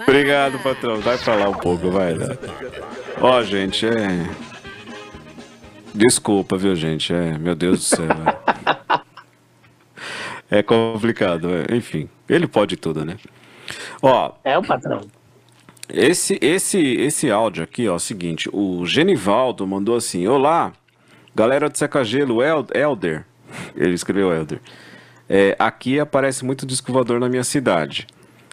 Obrigado, patrão. Vai falar um pouco, vai. Né? Ó, gente, é. Desculpa, viu, gente? É, meu Deus do céu. É, é complicado, é. enfim. Ele pode tudo, né? Ó. É o patrão. Esse, esse, esse áudio aqui, ó, é o seguinte, o Genivaldo mandou assim, olá, galera do Secagelo, Elder, ele escreveu Elder, é, aqui aparece muito disco voador na minha cidade,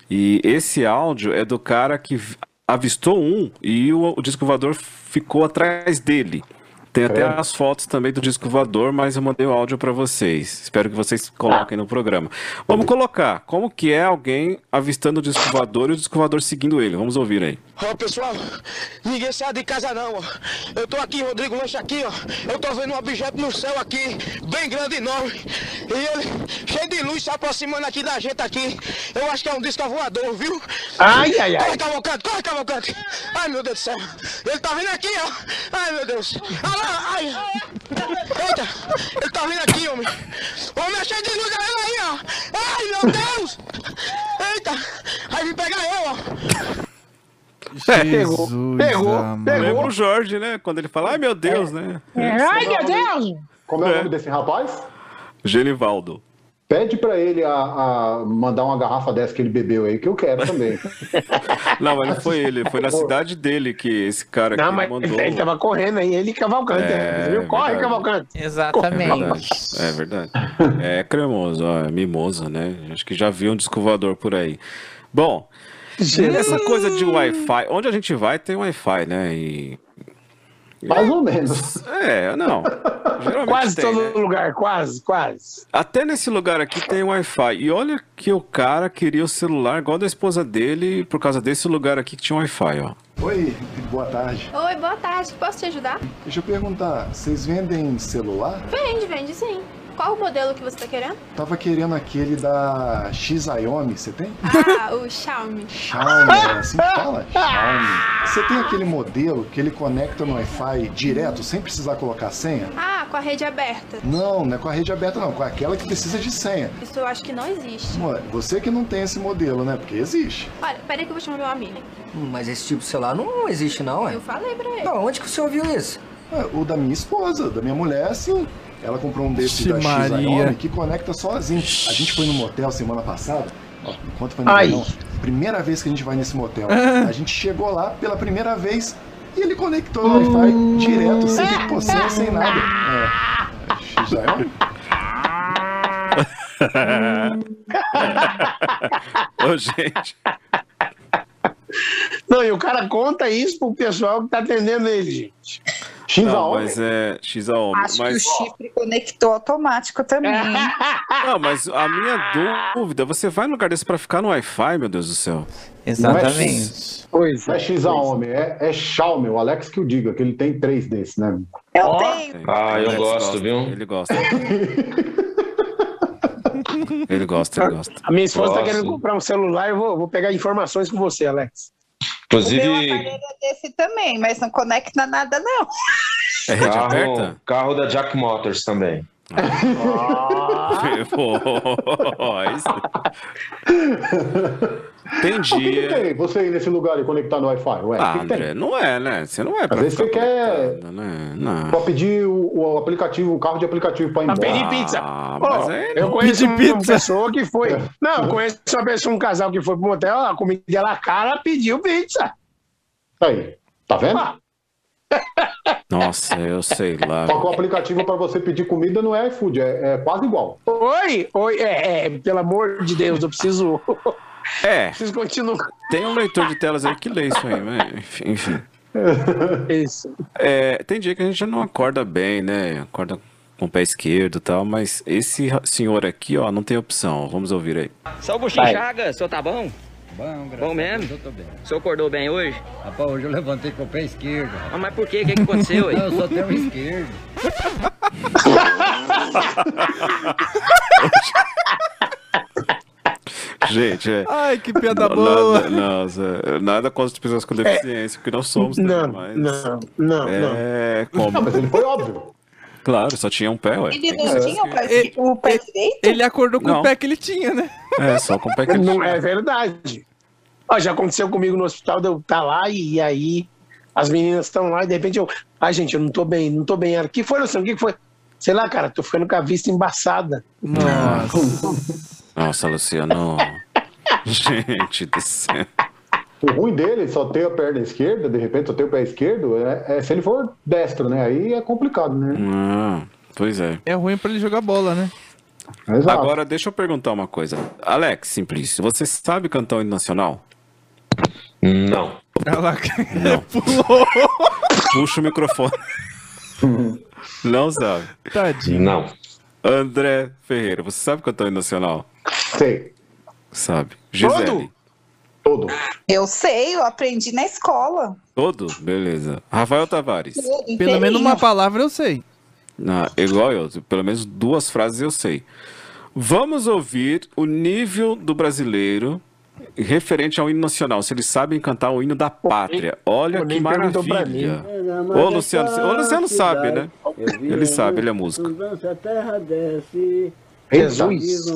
e esse áudio é do cara que avistou um e o, o disco voador ficou atrás dele. Tem até é. as fotos também do disco voador, mas eu mandei o áudio para vocês. Espero que vocês coloquem no programa. Vamos colocar. Como que é alguém avistando o disco voador e o disco voador seguindo ele? Vamos ouvir aí. Ó, oh, pessoal, ninguém sai de casa não, ó. Eu tô aqui, Rodrigo Lanche aqui, ó. Eu tô vendo um objeto no céu aqui, bem grande e enorme. E ele, cheio de luz, se aproximando aqui da gente aqui. Eu acho que é um disco voador, viu? Ai, ai, ai. Corre, Cavalcante, corre, Cavalcante. Ai, meu Deus do céu. Ele tá vindo aqui, ó. Ai, meu Deus. Olha lá, ai. Eita, ele tá vindo aqui, homem. Homem, é cheio de luz, olha aí, ó. Ai, meu Deus. Eita, vai vir pegar eu, ó. É, pegou, pegou, pegou. Lembra o Jorge, né? Quando ele fala, ai meu Deus, é. né? É. Ai meu Deus! Como é, o nome desse rapaz? Genivaldo. Pede para ele a, a, mandar uma garrafa dessa que ele bebeu aí, que eu quero também. não, mas não foi ele, foi na cidade dele que esse cara não, mas mandou. Ele tava correndo aí, ele Cavalcante. É, né? Corre, Cavalcante. Exatamente. É verdade. É, verdade. é cremoso, ó, é mimoso, né? Acho que já viu um descovador por aí. Bom, essa coisa de Wi-Fi, onde a gente vai tem Wi-Fi, né? E mais ou menos. É, não. quase tem, todo né? lugar, quase, quase. Até nesse lugar aqui tem Wi-Fi. E olha que o cara queria o celular igual da esposa dele por causa desse lugar aqui que tinha Wi-Fi, ó. Oi, boa tarde. Oi, boa tarde. Posso te ajudar? Deixa eu perguntar, vocês vendem celular? Vende, vende sim. Qual o modelo que você tá querendo? Tava querendo aquele da Xiaomi, você tem? Ah, o Xiaomi. Xiaomi, é assim que fala? Xiaomi. Você tem aquele modelo que ele conecta no Wi-Fi direto, sem precisar colocar senha? Ah, com a rede aberta. Não, não é com a rede aberta não, com aquela que precisa de senha. Isso eu acho que não existe. Você que não tem esse modelo, né? Porque existe. Olha, peraí que eu vou chamar meu amigo. Hum, mas esse tipo de celular não existe não, é? Eu falei pra ele. Não, onde que você ouviu isso? É, o da minha esposa, da minha mulher, sim. Ela comprou um desses da Xiaomi que conecta sozinho. A gente foi no motel semana passada. Ó, enquanto foi no verão, primeira vez que a gente vai nesse motel. A gente chegou lá pela primeira vez e ele conectou o Wi-Fi direto, sem ter sem nada. É. Xiaomi? Ô, gente. Não, e o cara conta isso pro pessoal que tá atendendo ele, gente. Xiaomi. Mas é Xiaomi. Acho mas... que o chifre conectou automático também. Não, mas a minha dúvida, você vai no lugar desse pra ficar no Wi-Fi, meu Deus do céu? Exatamente. Pois é. é Xiaomi, é, é Xiaomi, o Alex que o diga, que ele tem três desses, né? Eu oh. tenho. Ah, eu gosto, gosta, viu? Ele gosta. ele gosta, ele gosta. A minha esposa está querendo comprar um celular, eu vou, vou pegar informações com você, Alex. Inclusive. O meu aparelho é desse também, mas não conecta nada, não. É rede carro, aberta? Carro da Jack Motors também. Ah. Tem dia. que, tem você ir nesse lugar e conectar no Wi-Fi? Ué, ah, André, não é, né? Você não é pra Às vezes você quer né? não. pra pedir o, o, aplicativo, o carro de aplicativo pra ir embora. Pra pedir pizza. Ah, oh, é, eu conheço uma pizza. pessoa que foi. É. Não, eu conheço uma pessoa, um casal que foi pro motel, a comida dela cara, pediu pizza. Aí, tá vendo? Ah. Nossa, eu sei lá. Só que o aplicativo para você pedir comida não é iFood, é, é quase igual. Oi, oi, é, é, pelo amor de Deus, eu preciso. É. Preciso continuar. Tem um leitor de telas aí que lê isso aí, mas enfim. Isso. É, tem dia que a gente não acorda bem, né? Acorda com o pé esquerdo e tal, mas esse senhor aqui, ó, não tem opção. Vamos ouvir aí. Só o buchinho chaga, o senhor tá bom? Bom, graças Bom mesmo? eu tô bem. O senhor acordou bem hoje? Rapaz, hoje eu levantei com o pé esquerdo. Ah, mas por quê? O que, que aconteceu aí? Não, eu só tenho esquerdo. Gente, é. Ai, que piada boa. Nada, nossa, nada contra as pessoas com deficiência, é, porque nós somos. Não, mas não, não, é, não. Como? Não, mas ele foi óbvio. Claro, só tinha um pé, ué. Ele não tinha o pé, ele, o pé direito? Ele acordou com não. o pé que ele tinha, né? É, só com o pé que ele não tinha. É verdade. Ó, já aconteceu comigo no hospital, de eu tá lá e, e aí as meninas estão lá e de repente eu. Ai, gente, eu não tô bem, não tô bem. O que foi, Luciano? O que foi? Sei lá, cara, tô ficando com a vista embaçada. Nossa. Nossa, Luciano. gente do céu. O ruim dele só ter a perna esquerda, de repente só ter o pé esquerdo, é, é se ele for destro, né? Aí é complicado, né? Ah, pois é. É ruim pra ele jogar bola, né? Exato. Agora, deixa eu perguntar uma coisa. Alex Simplício, você sabe cantar o hino nacional? Não. Ela Não. pulou. Puxa o microfone. Não sabe. Tadinho. Não. André Ferreira, você sabe cantar o hino nacional? Sei. Sabe. Gisele. Todo. Eu sei, eu aprendi na escola. Todo? Beleza. Rafael Tavares. Pelo menos uma palavra eu sei. Ah, igual eu, pelo menos duas frases eu sei. Vamos ouvir o nível do brasileiro referente ao hino nacional, se eles sabem cantar o hino da pátria. Olha pô, que maravilha. Ô, Luciano, o Luciano sabe, né? Ele sabe, ele é músico. A terra desce. Jesus.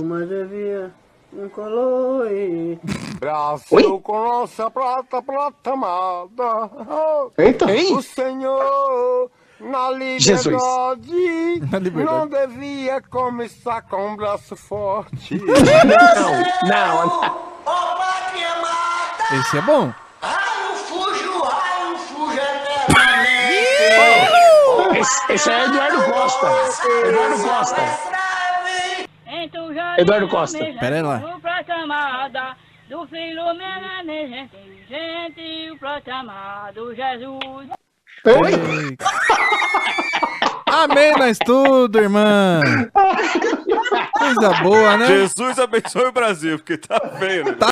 Coloi. Brasil com nossa prata, prata amada. Eita. O Senhor, na Jesus. liberdade, Na liberdade. não devia começar com um braço forte. Não, não. Esse é bom. Esse, esse é Eduardo Costa. Eduardo Costa. Eduardo Costa. Pera aí lá. Do Filomena inteligente, o proclamado Jesus. Ei. Amém, nós tudo, irmã. Coisa boa, né? Jesus abençoe o Brasil, porque tá feio, né? Tá